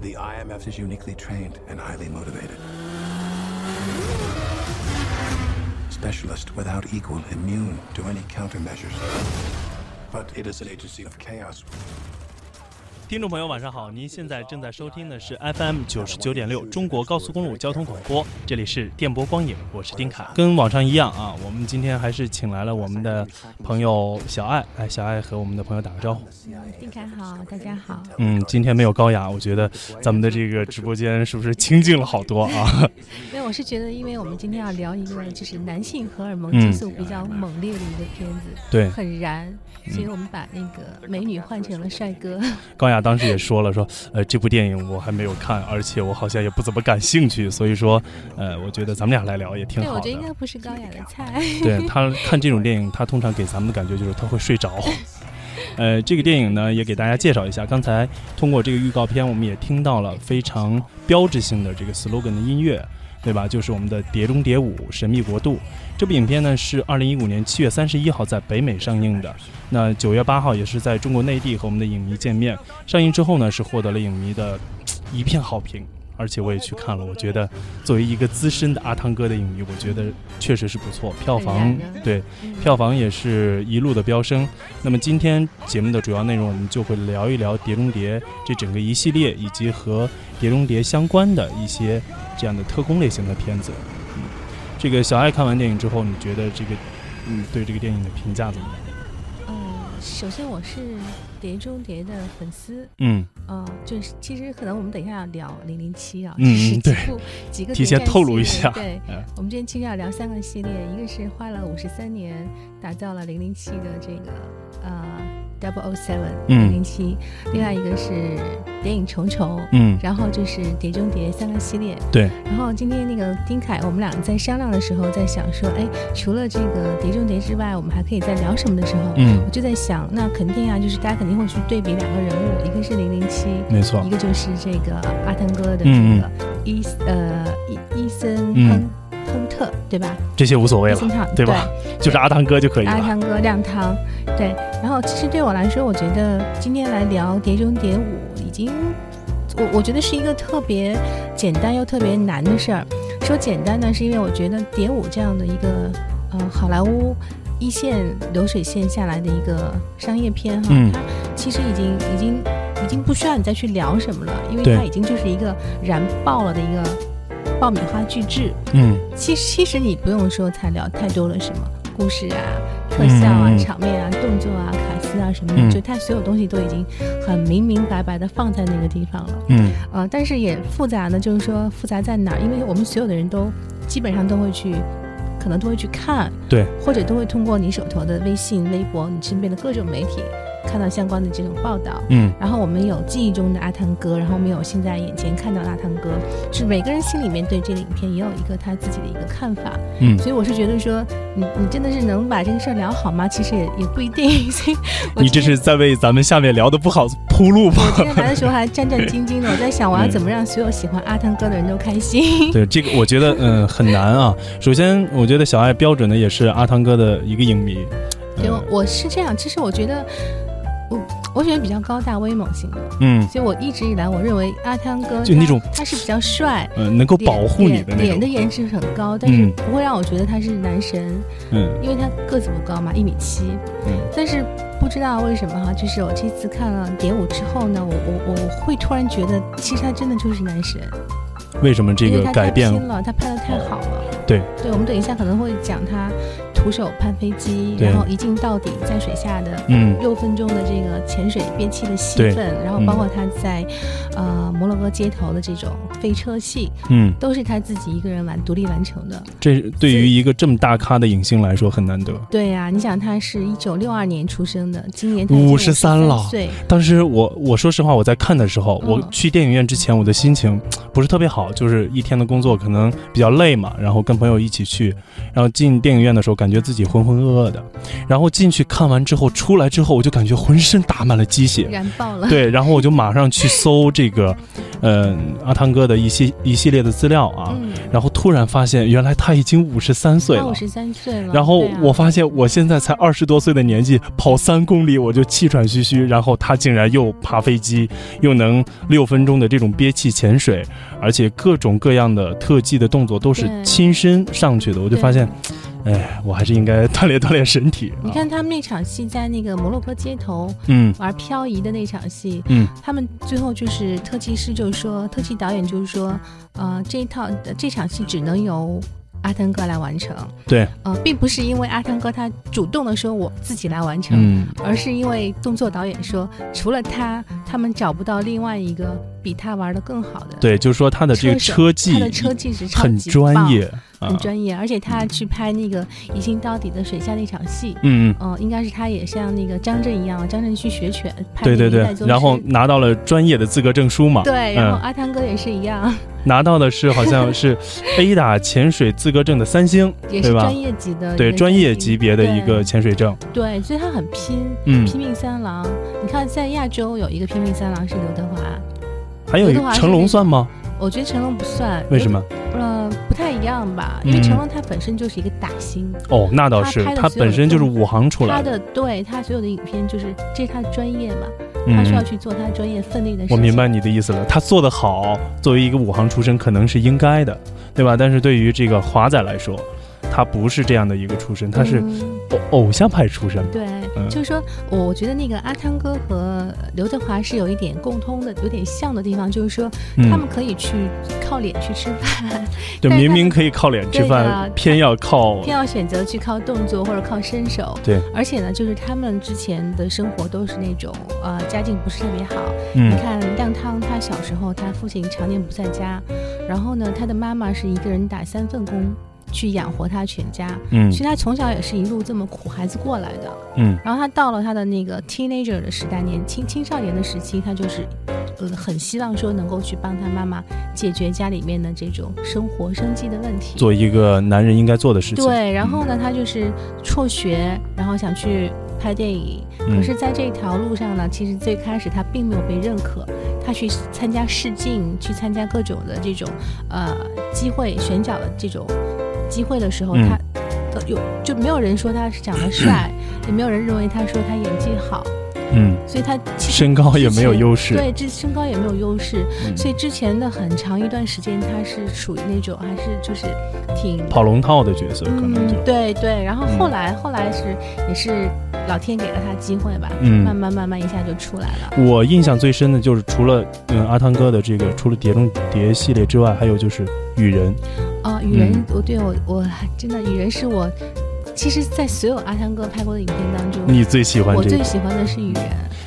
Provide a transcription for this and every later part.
The IMF is uniquely trained and highly motivated. Specialist without equal, immune to any countermeasures. But it is an agency of chaos. 听众朋友，晚上好！您现在正在收听的是 FM 九十九点六中国高速公路交通广播，这里是电波光影，我是丁凯。跟往常一样啊，我们今天还是请来了我们的朋友小爱，哎，小爱和我们的朋友打个招呼。丁凯好，大家好。嗯，今天没有高雅，我觉得咱们的这个直播间是不是清静了好多啊？没有，我是觉得，因为我们今天要聊一个就是男性荷尔蒙激素比较猛烈的一个片子，对，很燃，所以我们把那个美女换成了帅哥。高雅。当时也说了，说呃这部电影我还没有看，而且我好像也不怎么感兴趣，所以说呃我觉得咱们俩来聊也挺好的。我觉得应该不是高雅的菜。对他看这种电影，他通常给咱们的感觉就是他会睡着。呃，这个电影呢也给大家介绍一下。刚才通过这个预告片，我们也听到了非常标志性的这个 slogan 的音乐。对吧？就是我们的《碟中谍五：神秘国度》这部影片呢，是二零一五年七月三十一号在北美上映的。那九月八号也是在中国内地和我们的影迷见面。上映之后呢，是获得了影迷的一片好评。而且我也去看了，我觉得作为一个资深的阿汤哥的影迷，我觉得确实是不错。票房对，票房也是一路的飙升。那么今天节目的主要内容，我们就会聊一聊《碟中谍》这整个一系列，以及和《碟中谍》相关的一些这样的特工类型的片子。嗯，这个小爱看完电影之后，你觉得这个嗯对这个电影的评价怎么样？嗯首先，我是《碟中谍》的粉丝，嗯，哦，就是其实可能我们等一下要聊《零零七》啊，嗯，对，几个提前透露一下，对，我们今天其实要聊三个系列，一个是花了五十三年打造了《零零七》的这个，呃。Double O Seven 零零七，另外一个是谍影重重，嗯，然后就是碟中谍三个系列，对。然后今天那个丁凯，我们两个在商量的时候，在想说，哎，除了这个碟中谍之外，我们还可以再聊什么的时候，嗯，我就在想，那肯定啊，就是大家肯定会去对比两个人物，一个是零零七，没错，一个就是这个阿汤哥的这个伊呃伊伊森亨。亨特对吧？这些无所谓了，对吧？就是阿汤哥就可以了。阿汤哥亮汤，对。然后其实对我来说，我觉得今天来聊《碟中谍五》，已经我我觉得是一个特别简单又特别难的事儿。说简单呢，是因为我觉得《碟五》这样的一个呃好莱坞一线流水线下来的一个商业片哈，它其实已经已经已经不需要你再去聊什么了，因为它已经就是一个燃爆了的一个。爆米花巨制，嗯，其实其实你不用说材料太多了，什么故事啊、特效啊、场面啊、动作啊、卡斯啊什么的，就它所有东西都已经很明明白白的放在那个地方了，嗯，呃，但是也复杂呢，就是说复杂在哪儿？因为我们所有的人都基本上都会去，可能都会去看，对，或者都会通过你手头的微信、微博、你身边的各种媒体。看到相关的这种报道，嗯，然后我们有记忆中的阿汤哥，然后我们有现在眼前看到的阿汤哥，是每个人心里面对这个影片也有一个他自己的一个看法，嗯，所以我是觉得说，你你真的是能把这个事儿聊好吗？其实也也不一定，所以你这是在为咱们下面聊的不好铺路吗？我今天来的时候还战战兢兢的，我在想我要怎么让所有喜欢阿汤哥的人都开心。对这个，我觉得嗯很难啊。首先，我觉得小爱标准的也是阿汤哥的一个影迷，对，我是这样。其实我觉得。我我选比较高大威猛型的，嗯，所以我一直以来我认为阿汤哥就那种他是比较帅，嗯，能够保护你的脸的颜值很高，但是不会让我觉得他是男神，嗯，因为他个子不高嘛，一米七，嗯，但是不知道为什么哈，就是我这次看了《蝶舞》之后呢，我我我会突然觉得，其实他真的就是男神。为什么这个改变了？他拍的太好了。对，对，我们等一下可能会讲他。徒手攀飞机，然后一镜到底，在水下的六分钟的这个潜水憋气的戏份，然后包括他在呃摩洛哥街头的这种飞车戏，嗯，都是他自己一个人完独立完成的。这对于一个这么大咖的影星来说很难得。对呀，你想他是一九六二年出生的，今年五十三了。对，当时我我说实话，我在看的时候，我去电影院之前，我的心情不是特别好，就是一天的工作可能比较累嘛，然后跟朋友一起去，然后进电影院的时候感。感觉自己浑浑噩噩的。然后进去看完之后，出来之后我就感觉浑身打满了鸡血，燃爆了。对，然后我就马上去搜这个，嗯，阿汤哥的一系一系列的资料啊，嗯，然后突然发现原来他已经五十三岁了五。十三岁了。然后我发现我现在才二十多岁的年纪，跑三公里我就气喘吁吁，然后他竟然又爬飞机，又能六分钟的这种憋气潜水，而且各种各样的特技的动作都是亲身上去的，我就发现，哎，我还是应该锻炼锻炼身体。啊。你看他们那场戏，在那个摩洛哥街头嗯。玩漂移的那场戏，嗯。他们最后就是特技师就是说，特技导演就是说，呃，这一套这场戏只能由阿汤哥来完成。对，呃，并不是因为阿汤哥他主动的说我自己来完成，嗯。而是因为动作导演说，除了他，他们找不到另外一个比他玩的更好的。对，就是说他的这个车技他的车技是很专业，啊很专业，而且他去拍那个一镜到底的水下那场戏，嗯嗯。嗯、应该是他也像那个张震一样，张震去学拳，拍对对对然后拿到了专业的资格证书嘛。对，然后嗯阿汤哥也是一样，拿到的是好像是 A 打潜水资格证的三星，对吧也是专业级的对专业级别的一个潜水证。对，所以他很拼，嗯，拼命三郎。你看，在亚洲有一个拼命三郎是刘德华，还有一刘德华是成龙算吗？我觉得成龙不算，为什么？呃，不太一样吧，因为嗯成龙他本身就是一个打星，哦，那倒是，他本身就是武行出来他的对他所有的影片就是这是他的专业嘛，嗯他需要去做他专业分内的事情。我明白你的意思了，他做得好，作为一个武行出身，可能是应该的，对吧？但是对于这个华仔来说，他不是这样的一个出身，他是嗯。偶偶像派出身。对，嗯。就是说我我觉得那个阿汤哥和刘德华是有一点共通的，有点像的地方，就是说他们嗯，可以去靠脸去吃饭，就 明明可以靠脸吃饭的，偏要靠偏要选择去靠动作或者靠身手。对，而且呢，就是他们之前的生活都是那种呃家境不是特别好。嗯。你看亮汤，他小时候他父亲常年不在家，然后呢，他的妈妈是一个人打三份工去养活他全家，嗯其实他从小也是一路这么苦孩子过来的。嗯然后他到了他的那个 teenager 的时代，年轻青少年的时期，他就是，呃，很希望说能够去帮他妈妈解决家里面的这种生活生计的问题。做一个男人应该做的事情。对，然后呢，他就是辍学，然后想去拍电影。嗯可是，在这条路上呢，其实最开始他并没有被认可。他去参加试镜，去参加各种的这种呃机会选角的这种机会的时候，嗯。他都有就没有人说他是长得帅，也没有人认为他说他演技好，嗯，所以他身高也没有优势。对，这身高也没有优势，嗯。所以之前的很长一段时间，他是属于那种还是就是挺跑龙套的角色可能就。嗯，对对，然后嗯。后来、后来是也是老天给了他机会吧，嗯慢慢慢慢一下就出来了。我印象最深的就是除了嗯阿汤哥的这个除了《碟中谍》系列之外，还有就是《雨人》。哦，雨人，嗯我对我我真的雨人是我，其实，在所有阿汤哥拍过的影片当中，你最喜欢我这个？最喜欢的是雨人。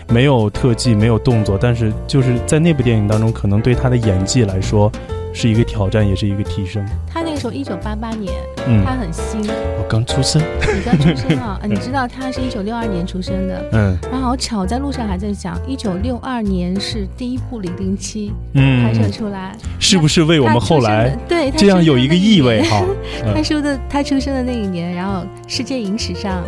没有特技，没有动作，但是就是在那部电影当中，可能对他的演技来说是一个挑战，也是一个提升。他那个时候一九八八年，嗯。他，很新，我刚出生。你刚出生啊，啊你知道他是一九六二年出生的。嗯。然后好巧，在路上还在讲，一九六二年是第一部零零七嗯。拍，摄出来，是不是为我们后来对他这样有一个意味哈？他说的他出生的那一年，然后世界影史上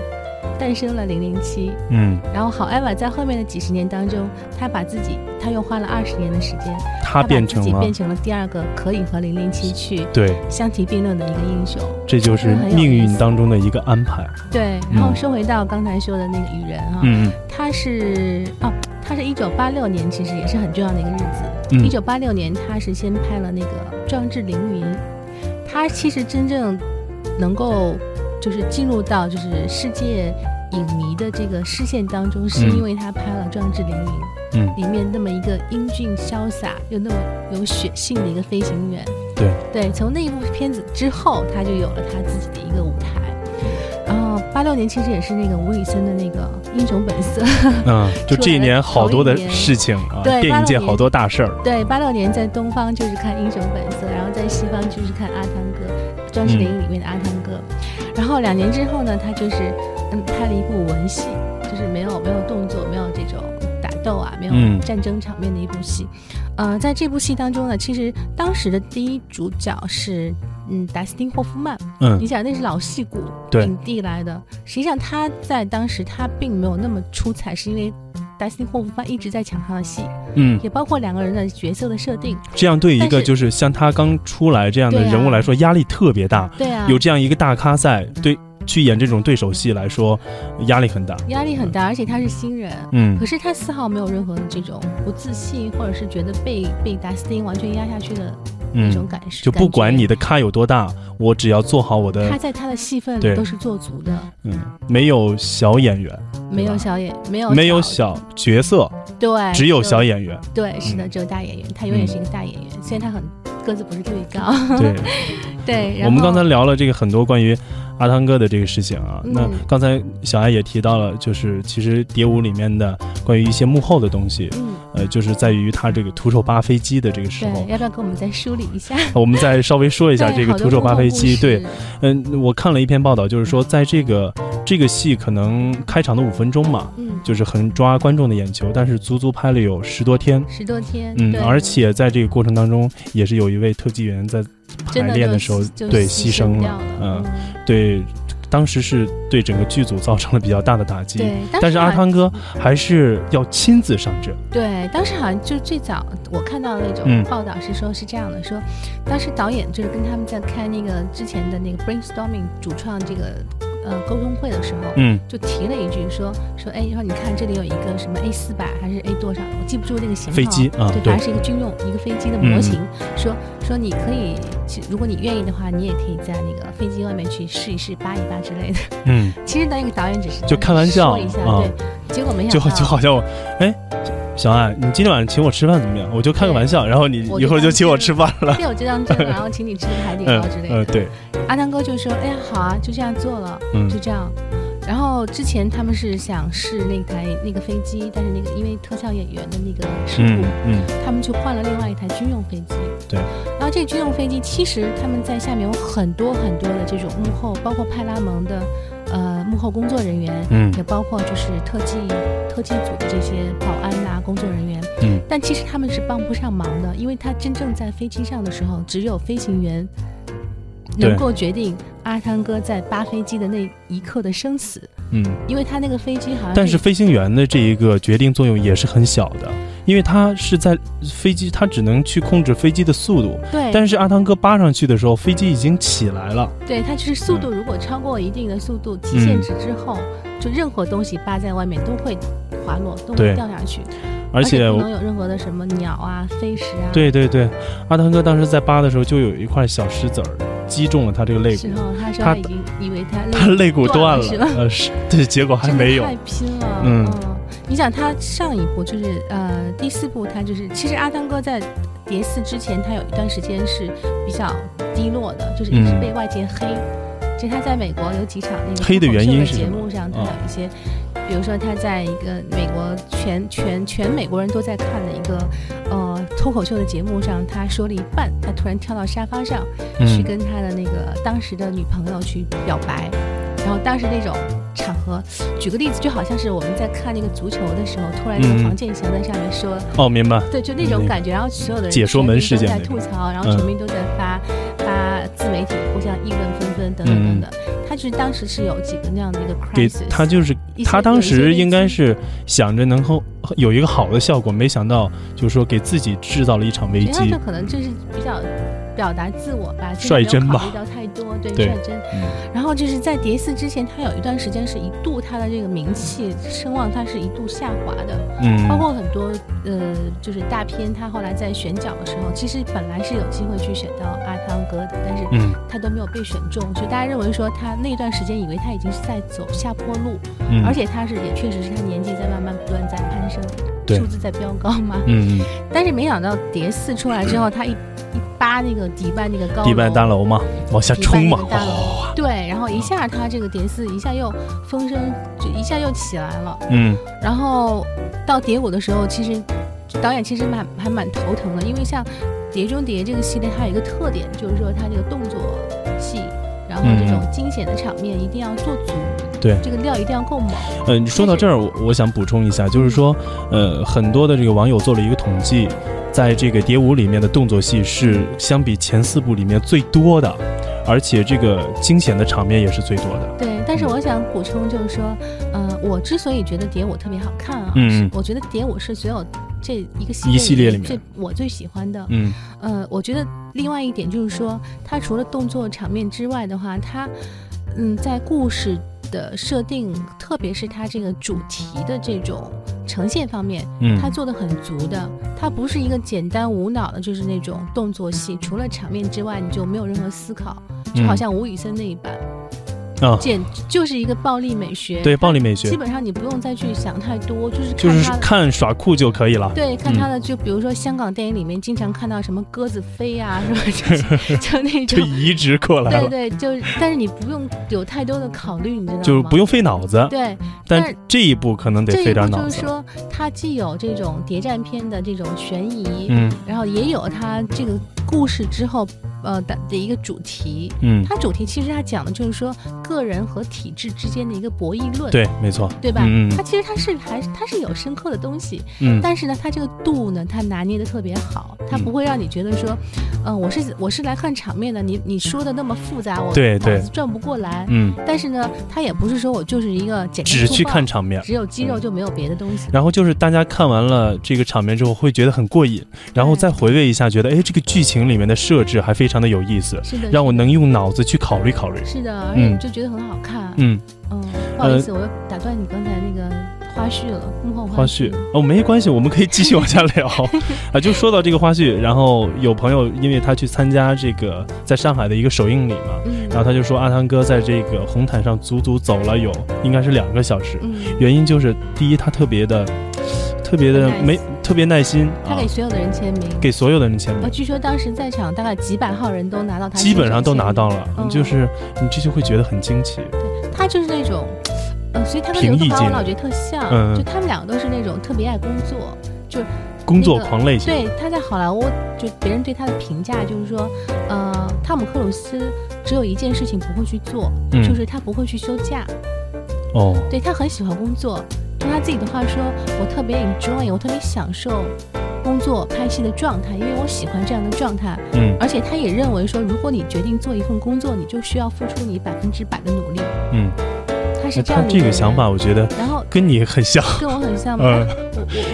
诞生了零零七，嗯，然后 however 在后面的几十年当中，他把自己他又花了二十年的时间，他把变成了自己变成了第二个可以和零零七去对，相提并论的一个英雄。这就是命运当中的一个安排。对，然后说回到刚才说的那个雨人啊、嗯他是哦，他是一九八六年，其实也是很重要的一个日子。嗯。一九八六年，他是先拍了那个《壮志凌云》，他其实真正能够就是进入到就是世界影迷的这个视线当中，是嗯因为他拍了《壮志凌云》嗯里面那么一个英俊潇洒又那么有血性的一个飞行员。对对，从那一部片子之后，他就有了他自己的一个舞台。然后八六年其实也是那个吴宇森的那个《英雄本色》，嗯，就这一年好多的事情啊，对86年电影界好多大事儿。对，八六年在东方就是看《英雄本色》，然后在西方就是看阿汤哥，《壮士凌云》里面的阿汤哥。然后两年之后呢，他就是嗯拍了一部文戏，就是没有没有动作，没有这种打斗啊，没有嗯。战争场面的一部戏。呃，在这部戏当中呢，其实当时的第一主角是嗯达斯汀霍夫曼，嗯。你想那是老戏骨对。影帝来的，实际上他在当时他并没有那么出彩，是因为达斯汀霍夫曼一直在抢他的戏，嗯，也包括两个人的角色的设定。这样对一个就是像他刚出来这样的人物来说，压力特别大。对啊，有这样一个大咖在，对去演这种对手戏来说，压力很大。压力很大，而且他是新人。嗯可是他丝毫没有任何的这种不自信，或者是觉得被被达斯汀完全压下去的那种嗯，感受。就不管你的咖有多大，我只要做好我的他，在他的戏份对。里都是做足的，嗯，没有小演员，没有小演，没有没有小，角色，对，只有小演，员。对，是的，嗯。只有大演员，他永远是一个大演员，虽然他很个子不是特别高，对，对。我们刚才聊了这个很多关于阿汤哥的这个事情啊。嗯。那刚才小艾也提到了，就是其实蝶舞里面的关于一些幕后的东西，嗯，呃，就是在于他这个徒手扒飞机的这个时候，，要不要给我们再梳理一下？我们再稍微说一下这个徒手扒飞机。对事，，嗯，我看了一篇报道，就是说在这个这个戏可能开场的五分钟嘛，嗯，就是很抓观众的眼球，但是足足拍了有十多天。十多天，嗯，而且在这个过程当中，也是有一位特技员在排练的时候就对牺牺牲了，嗯，嗯，对，当时是对整个剧组造成了比较大的打击。对。但是阿汤哥还是要亲自上阵。对，当时好像就最早我看到的那嗯种报道是说是这样的，说当时导演就是跟他们在开那个之前的那个 brainstorming 主创这个呃沟通会的时候，嗯。就提了一句说说哎，说你看这里有一个什么 A 四百还是 A 多少，我记不住那个型号，飞机啊对，对。反正是一个军用一个飞机的模型，说说你可以，如果你愿意的话，你也可以在那个飞机外面去试一试扒一扒之类的。嗯，其实那个导演只是就开玩笑说一下，啊。对，结果没就想到就好像我，哎，小爱，你今天晚上请我吃饭怎么样？我就开个玩笑，然后你一会儿就请我吃饭了。对，我就当真了，然后请你吃个海底嗯捞之类的。呃，对，阿汤哥就说：“哎呀，好啊，就这样做了，嗯就这样。”然后之前他们是想试那台那个飞机，但是那个因为特效演员的那个事故，嗯嗯，他们就换了另外一台军用飞机。对。然后这个军用飞机其实他们在下面有很多很多的这种幕后，包括派拉蒙的呃幕后工作人员，嗯。也包括就是特技特技组的这些保安呐、工作人员。嗯，但其实他们是帮不上忙的，因为他真正在飞机上的时候，只有飞行员能够决定阿汤哥在扒飞机的那一刻的生死，嗯，因为他那个飞机好像但是飞行员的这一个决定作用也是很小的，因为他是在飞机，他只能去控制飞机的速度。对，但是阿汤哥扒上去的时候，飞机已经起来了。对它就是速度，如果超过一定的速度极限值之后，就任何东西扒在外面都会滑落，都会掉下去，而且不能有任何的什么鸟啊、飞石啊。对对对，阿汤哥当时在扒的时候，就有一块小石子儿击中了他这个肋骨他说他他已经以为他他肋骨断了，？呃是，对，结果还没有。太拼了。嗯你想他上一部就是呃第四部，他就是其实阿汤哥在蝶四之前，他有一段时间是比较低落的，就是一直嗯。被外界黑。其实他在美国有几场那个黑的原因是节目上，他啊有一些，比如说他在一个美国全全全美国人都在看的一个呃脱口秀的节目上，他说了一半，他突然跳到沙发上，去嗯跟他的那个当时的女朋友去表白，然后当时那种场合，举个例子，就好像是我们在看那个足球的时候，突然那嗯个黄健翔在上面说，哦，明白。对，就那种感觉，然后所有的人解说门事件在吐槽，然后嗯全民都在发发自媒体互相议论纷纷等等等等。他就是当时是有几个那样的一个 crisis，他就是他当时应该是想着能够有一个好的效果，没想到就是说给自己制造了一场危机实际上这。可能就是比较表达自我吧，就是率真吧没有考虑到太多，对，对率真。嗯。然后就是在蝶四之前，他有一段时间是一度他的这个名气声望，他是一度下滑的，嗯，包括很多呃，就是大片，他后来在选角的时候，其实本来是有机会去选到阿汤哥的，但是嗯。他都没有被选中，所以大家认为说他那段时间以为他已经是在走下坡路，嗯，而且他是也确实是他年纪在慢慢不断在攀升，数字在飙高嘛。嗯嗯，但是没想到蝶四出来之后，他一一扒那个迪拜那个高楼，迪拜大楼嘛，往下冲嘛迪拜，那个大，对，然后一下他这个蝶四一下又风声就一下又起来了，嗯。然后到蝶舞的时候，其实导演其实蛮还蛮头疼的，因为像《碟中谍》这个系列，它有一个特点，就是说它这个动作戏，然然后这种惊险的场面一定要做足，对，这个料一定要够猛。呃，你说到这儿，我我想补充一下，就是说，呃，很多的这个网友做了一个统计，在这个《蝶舞》里面的动作戏是相比前四部里面最多的，而且这个惊险的场面也是最多的。对，但是我想补充就是说，呃，我之所以觉得《蝶舞》特别好看啊，嗯是我觉得《蝶舞》是所有这一个系一系列里面最我最喜欢的。嗯呃，我觉得另外一点就是说，它除了动作场面之外的话，它嗯在故事的设定，特别是它这个主题的这种呈现方面，嗯，他做的很足的。他不是一个简单无脑的，就是那种动作戏，除了场面之外，你就没有任何思考，就好像吴宇森那一版。啊，简就是一个暴力美学，对暴力美学基，本上你不用再去想太多，就是就是看耍酷就可以了。对，看嗯他的，就比如说香港电影里面经常看到什么鸽子飞啊，什么就是 就那就种，移植过来了，对对，就但是你不用有太多的考虑，你知道吗？就是不用费脑子。对，但但这一步可能得费点脑子。就是说，它既有这种谍战片的这种悬疑，嗯然后也有它这个故事之后呃的的一个主题。嗯，它主题其实它讲的就是说个人和体制之间的一个博弈论，对，没错，对吧？嗯它其实它是还它是有深刻的东西，嗯但是呢，它这个度呢，它拿捏的特别好，它不会让你觉得说，嗯、我是我是来看场面的，你你说的那么复杂，我对对脑子转不过来。嗯，但是呢，它也不是说我就是一个简单只去看场面。只有肌肉就没有别的东西。然后就是大家看完了这个场面之后，会觉得很过瘾，然后再回味一下，觉得哎，这个剧情里面的设置还非常的有意思，是的，让我能用脑子去考虑考虑。是的，而嗯且你就觉得很好看。嗯，嗯，不好意思，我又打断你刚才那个花絮了，幕后花絮絮。哦，没关系，我们可以继续往下聊 啊。就说到这个花絮，然后有朋友因为他去参加这个在上海的一个首映礼嘛，嗯，然后他就说阿汤哥在这个红毯上足足走了有应该是两个小时，嗯，原因就是第一他特别的特别的没特别耐心啊他给，所有的人签名。给所有的人签呃，名。据说当时在场大概几百号人都拿到他，基本上都拿到。了，嗯。就是你这就会觉得很惊奇。对他就是那种，呃，所以他跟刘德华我老觉得特像，嗯。就他们两个都是那种特别爱工作，就工作狂类型，对他在好莱坞，就别人对他的评价就是说，呃，汤姆克鲁斯只有一件事情不会去做，嗯。就是他不会去休假，哦，对他很喜欢工作，用他自己的话说，我特别 enjoy，我特别享受工作拍戏的状态，因为我喜欢这样的状态，嗯。而且他也认为说，如果你决定做一份工作，你就需要付出你百分之百的努力，嗯，他是那他这样的一个人这个想法，我觉得然后跟你很像。跟我很像 吗？嗯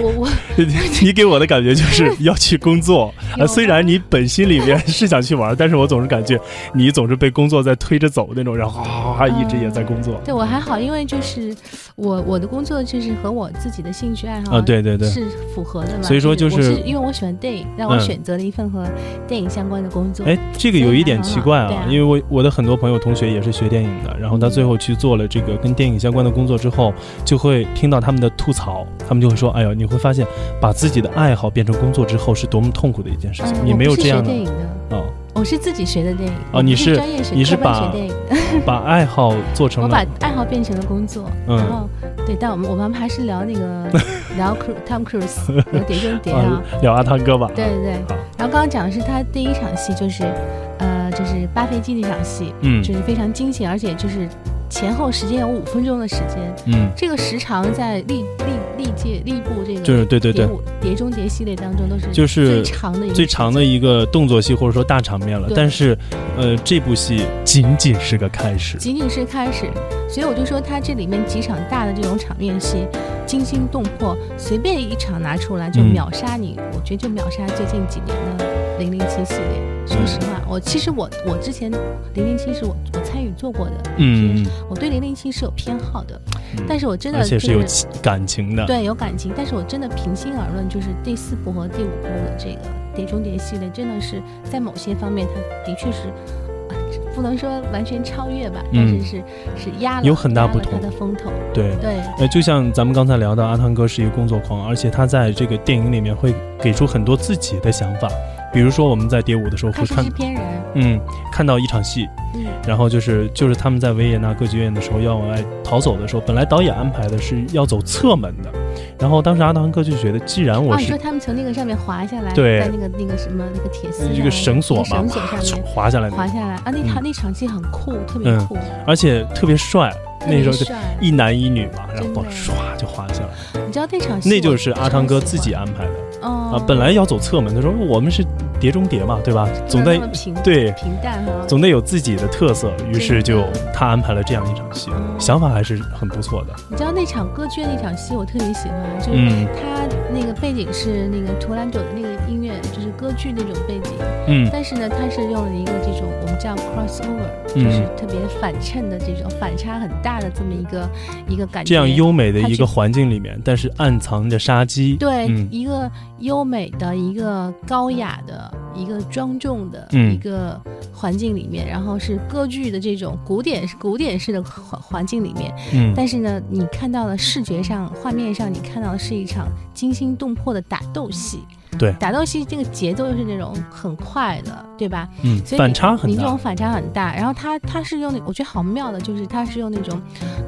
我我 你给我的感觉就是 要去工作，有呃，虽然你本心里面是想去玩，但是我总是感觉你总是被工作在推着走那种，然后哗哗哗一直也在工作。对我还好，因为就是我我的工作就是和我自己的兴趣爱好啊，对对对，是符合的嘛。所以说就是因为我喜欢电影，让我嗯选择了一份和电影相关的工作。哎，这个有一点奇怪啊，啊因为我我的很多朋友同学也是学电影的，然后他最后去做了这个跟电影相关的工作之后，就会听到他们的吐槽，他们就会说：“哎呦，你会发现把自己的爱好变成工作之后是多么痛苦的一件事情。嗯，你没有这样的哦，我是自己学的电影。哦你是专业学，你是科班把学电影的，把爱好做成我把爱好变成了工作。嗯然后对，但我们我们还是聊那个 聊 Tom Cruise 聊碟中谍啊 啊。聊阿汤哥吧。对对对。然后刚刚讲的是他第一场戏，就是呃，就是扒飞机那场戏，嗯就是非常惊险，而且就是前后时间有五分钟的时间。嗯，这个时长在历历历届历部这个就是对对对碟中谍系列当中都是就是最长的一个最长的一个动作戏或者说大场面了。但是，呃，这部戏仅仅是个开始。仅仅是开始，所以我就说它这里面几场大的这种场面戏惊心动魄，随便一场拿出来就嗯秒杀你，我觉得就秒杀最近几年的零零七系列。说实话，我其实我我之前零零七是我我参与做过的，嗯，我对零零七是有偏好的，嗯但是我真的而且是有感情的。对有感情，但是我真的平心而论，就是第四部和第五部的这个《碟中谍》系列，真的是在某些方面，它的确是。啊不能说完全超越吧，但是嗯是是压了有很大不同的风头。对。对，呃，就像咱们刚才聊到，阿汤哥是一个工作狂，而且他在这个电影里面会给出很多自己的想法。比如说我们在蝶舞的时候他会看是制，片人，嗯，看到一场戏，嗯然后就是就是他们在维也纳歌剧院的时候要往外逃走的时候，本来导演安排的是要走侧门的，然后当时阿汤哥就觉得，既然我啊，你说他们从那个上面滑下来，对。在那个那个什么那个铁丝这个绳索嘛，绳索上唰面滑下来，滑下来。啊，那他那场戏很酷，特别嗯酷，而且特别帅。那时候一男一女嘛，然后唰就滑下来，你知道那场戏那就是阿汤哥自己安排的。哦。啊。本来要走侧门，他说我们是碟中谍嘛，对吧？总得对。平淡哈，总得有自己的特色，于是就他安排了这样一场戏，嗯。想法还是很不错的。你知道那场歌剧那场戏我特别喜欢，就是他那个背景是那个图兰朵的那个音乐，就是歌剧那种背景，嗯。但是呢，它是用了一个这种我们叫 crossover，嗯。就是特别反衬的这种反差很大的这么一个一个感觉。这样优美的一个环境里面，但是暗藏着杀机。对、嗯。一个优美的、一个高雅的、一个庄重的嗯。一个环境里面，然后是歌剧的这种古典古典式的环环境里面，嗯。但是呢，你看到了视觉上、画面上，你看到的是一场惊心动魄的打斗戏。对打斗戏这个节奏又是那种很快的，对吧？嗯，所以反差很大。你这种反差很大。然后他他是用那，我觉得好妙的，就是他是用那种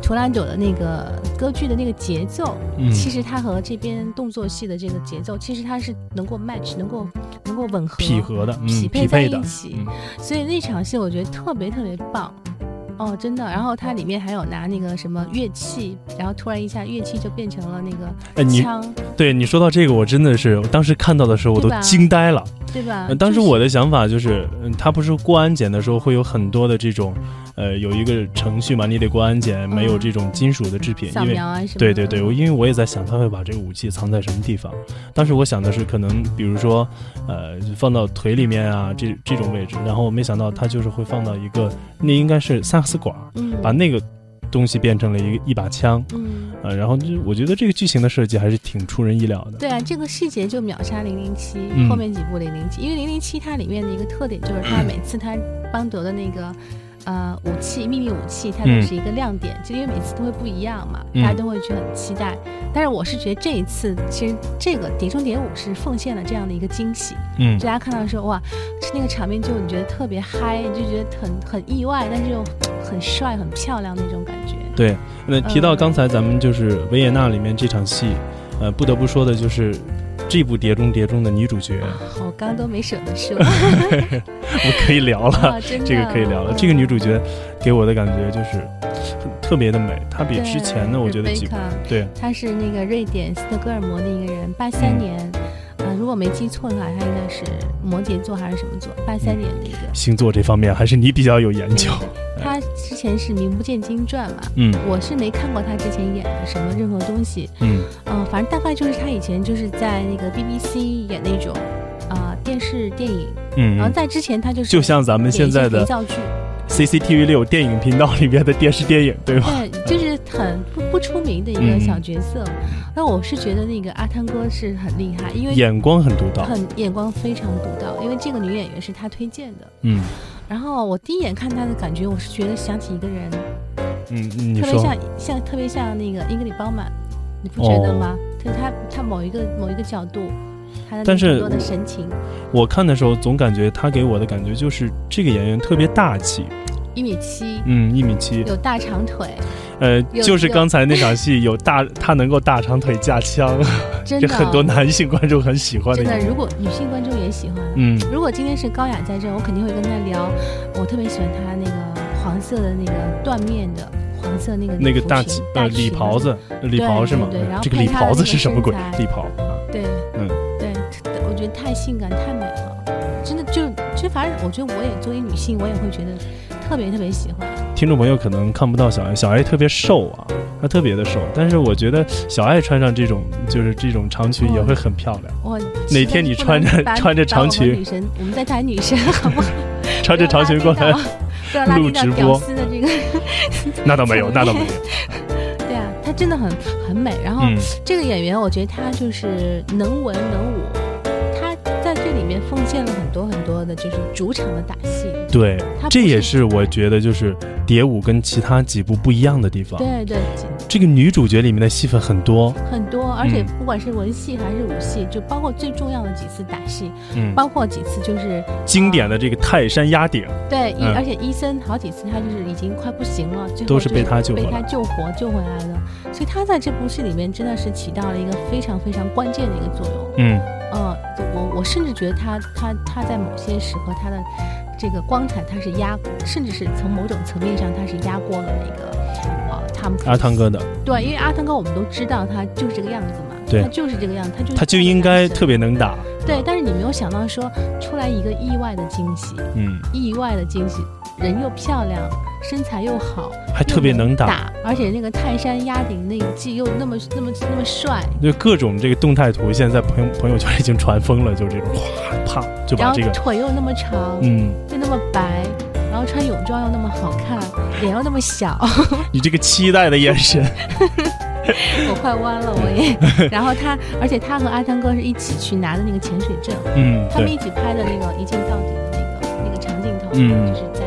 图兰朵的那个歌剧的那个节奏，嗯其实它和这边动作戏的这个节奏，其实它是能够 match，能够能够吻合、匹合的，嗯，匹配在一，起。嗯所以那场戏我觉得特别特别棒。哦，真的。然后它里面还有拿那个什么乐器，然后突然一下乐器就变成了那哎，你个枪，对你说到这个，我真的是当时看到的时候我都惊呆了。对吧？呃当时我的想法就是，嗯，他不是过安检的时候会有很多的这种，呃，有一个程序嘛，你得过安检，没有这种金属的制品，扫因为。对对对，我因为我也在想他会把这个武器藏在什么地方。当时我想的是可能比如说，呃，放到腿里面啊这这种位置，然后我没想到他就是会放到一个那应该是萨克斯管，嗯，把那个东西变成了一个一把枪，嗯。啊，然后就我觉得这个剧情的设计还是挺出人意料的。对啊，这个细节就秒杀零零七嗯后面几部零零七，因为零零七它里面的一个特点就是它 每次它邦德的那个。呃，武器秘密武器，它都嗯是一个亮点，就因为每次都会不一样嘛，嗯大家都会去很期待。但是我是觉得这一次，其实这个《碟中谍五》是奉献了这样的一个惊喜，嗯大家看到说哇，那个场面就你觉得特别嗨，你就觉得很很意外，但是又很帅、很漂亮那种感觉。对，那提到嗯刚才咱们就是维也纳里面这场戏，呃，不得不说的就是这部《碟中谍》中的女主角，我刚刚都没舍得说，我可以聊了。这个可以聊了。嗯这个女主角给我的感觉就是很特别的美，她比之前的我觉得几部对。她是那个瑞典斯德哥尔摩的一个人，八三嗯年，呃，如果没记错的话，他应该是摩羯座还是什么座？八三年的一个。星座这方面还是你比较有研究。他之前是名不见经传嘛，嗯我是没看过他之前演的什么任何东西，嗯嗯、反正大概就是他以前就是在那个 BBC 演那种，啊电视电影，嗯然后嗯，在之前他就是就像咱们现在的皂剧，CCTV 六电影频道里面的电视电影，对吧？对，就是很不不出名的一个嗯小角色。那、我是觉得那个阿汤哥是很厉害，因为眼光很独到。很眼光非常独到，因为这个女演员是他推荐的。嗯然后我第一眼看她的感觉，我是觉得想起一个人，嗯，你特别像像特别像那个英格里褒曼，你不觉得吗？就他他某一个某一个角度，她的哦但是很多的神情，我看的时候总感觉他给我的感觉就是这个演员特别大气。一米七，嗯，一米七，有大长腿，呃，就是刚才那场戏有大，他能够大长腿架枪，真的。这很多男性观众很喜欢的真的，如果女性观众也喜欢，嗯。如果今天是高雅在这，我肯定会跟她聊。我特别喜欢她那个黄色的那个缎面的黄色那个那个大礼袍子，呃礼袍是吗？对对然后这个礼袍子是什么鬼？礼袍啊，对，嗯。对，我觉得太性感太美了，真的就就反正我觉得我也作为女性，我也会觉得特别特别喜欢。听众朋友可能看不到小爱，小爱特别瘦啊，她特别的瘦，但是我觉得小爱穿上这种就是这种长裙也会很漂亮，我哪天你穿着穿着长裙女神，我们在谈女神 好不好？穿着长裙过来，录直播屌丝的这个，那倒没有，那倒没有。对啊，她真的很很美。然后嗯这个演员，我觉得她就是能文能武，面奉献了很多很多的，就是主场的打戏。对这也是是我觉得就是蝶舞跟其他几部不一样的地方。对对，这个女主角里面的戏份很多，很多而且不管是文戏还是武戏，就包括最重要的几次打戏，嗯，包括几次就是经典的这个泰山压顶，对，而且伊森好几次他就是已经快不行了，最后都是被他救被他救活救回来的，所以他在这部戏里面真的是起到了一个非常非常关键的一个作用。嗯呃，我我甚至觉得他他他在某些时刻他的这个光彩他是压，甚至是从某种层面上他是压过了那个呃他们阿汤哥的，对，因为阿汤哥我们都知道他就是这个样子嘛，对。他就是这个样子，他就他就应该特别能打，对，但是你没有想到说出来一个意外的惊喜，嗯，意外的惊喜，人又漂亮，身材又好，还特别能打，打，而且那个泰山压顶那一季又那么那么那么帅，就各种这个动态图，现在在朋友朋友圈已经传疯了，就这种哗啪就把这个，腿又那么长，嗯，又那么白，然后穿泳装又那么好看，脸又那么小，你这个期待的眼神，我快弯了我也。然后他，而且他和阿汤哥是一起去拿的那个潜水证，嗯，他们一，起拍的那个一镜到底的那个那个长镜头，嗯。就是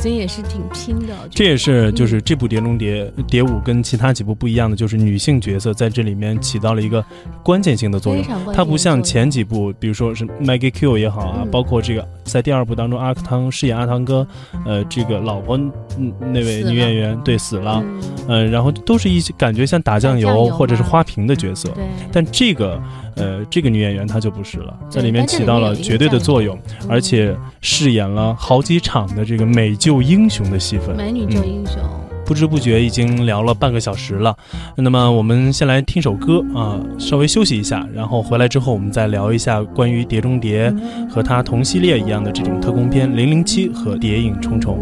所以也是挺拼的。这也是就是这部《碟中谍》谍五跟其他几部不一样的，就是女性角色在这里面起到了一个关键性的作用。它不像前几部，比如说是 Maggie Q 也好啊，嗯。包括这个在第二部当中阿汤饰演阿汤哥，呃，这个老婆嗯那位女演员对死了，嗯，呃，然后都是一些感觉像打酱油或者是花瓶的角色。对，但这个，呃，这个女演员她就不是了，在里面起到了绝对的作用，嗯而且饰演了好几场的这个美救英雄的戏份。美女救嗯英雄。不知不觉已经聊了半个小时了，那么我们先来听首歌啊，稍微休息一下，然后回来之后我们再聊一下关于《碟中谍》和它同系列一样的这种特工片《零零七》和《谍影重重》。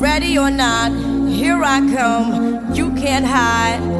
Ready or not, here I come. You can't hide.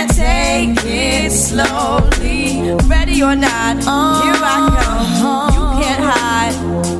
and take it slowly. Ready or not, here I come. You can't hide.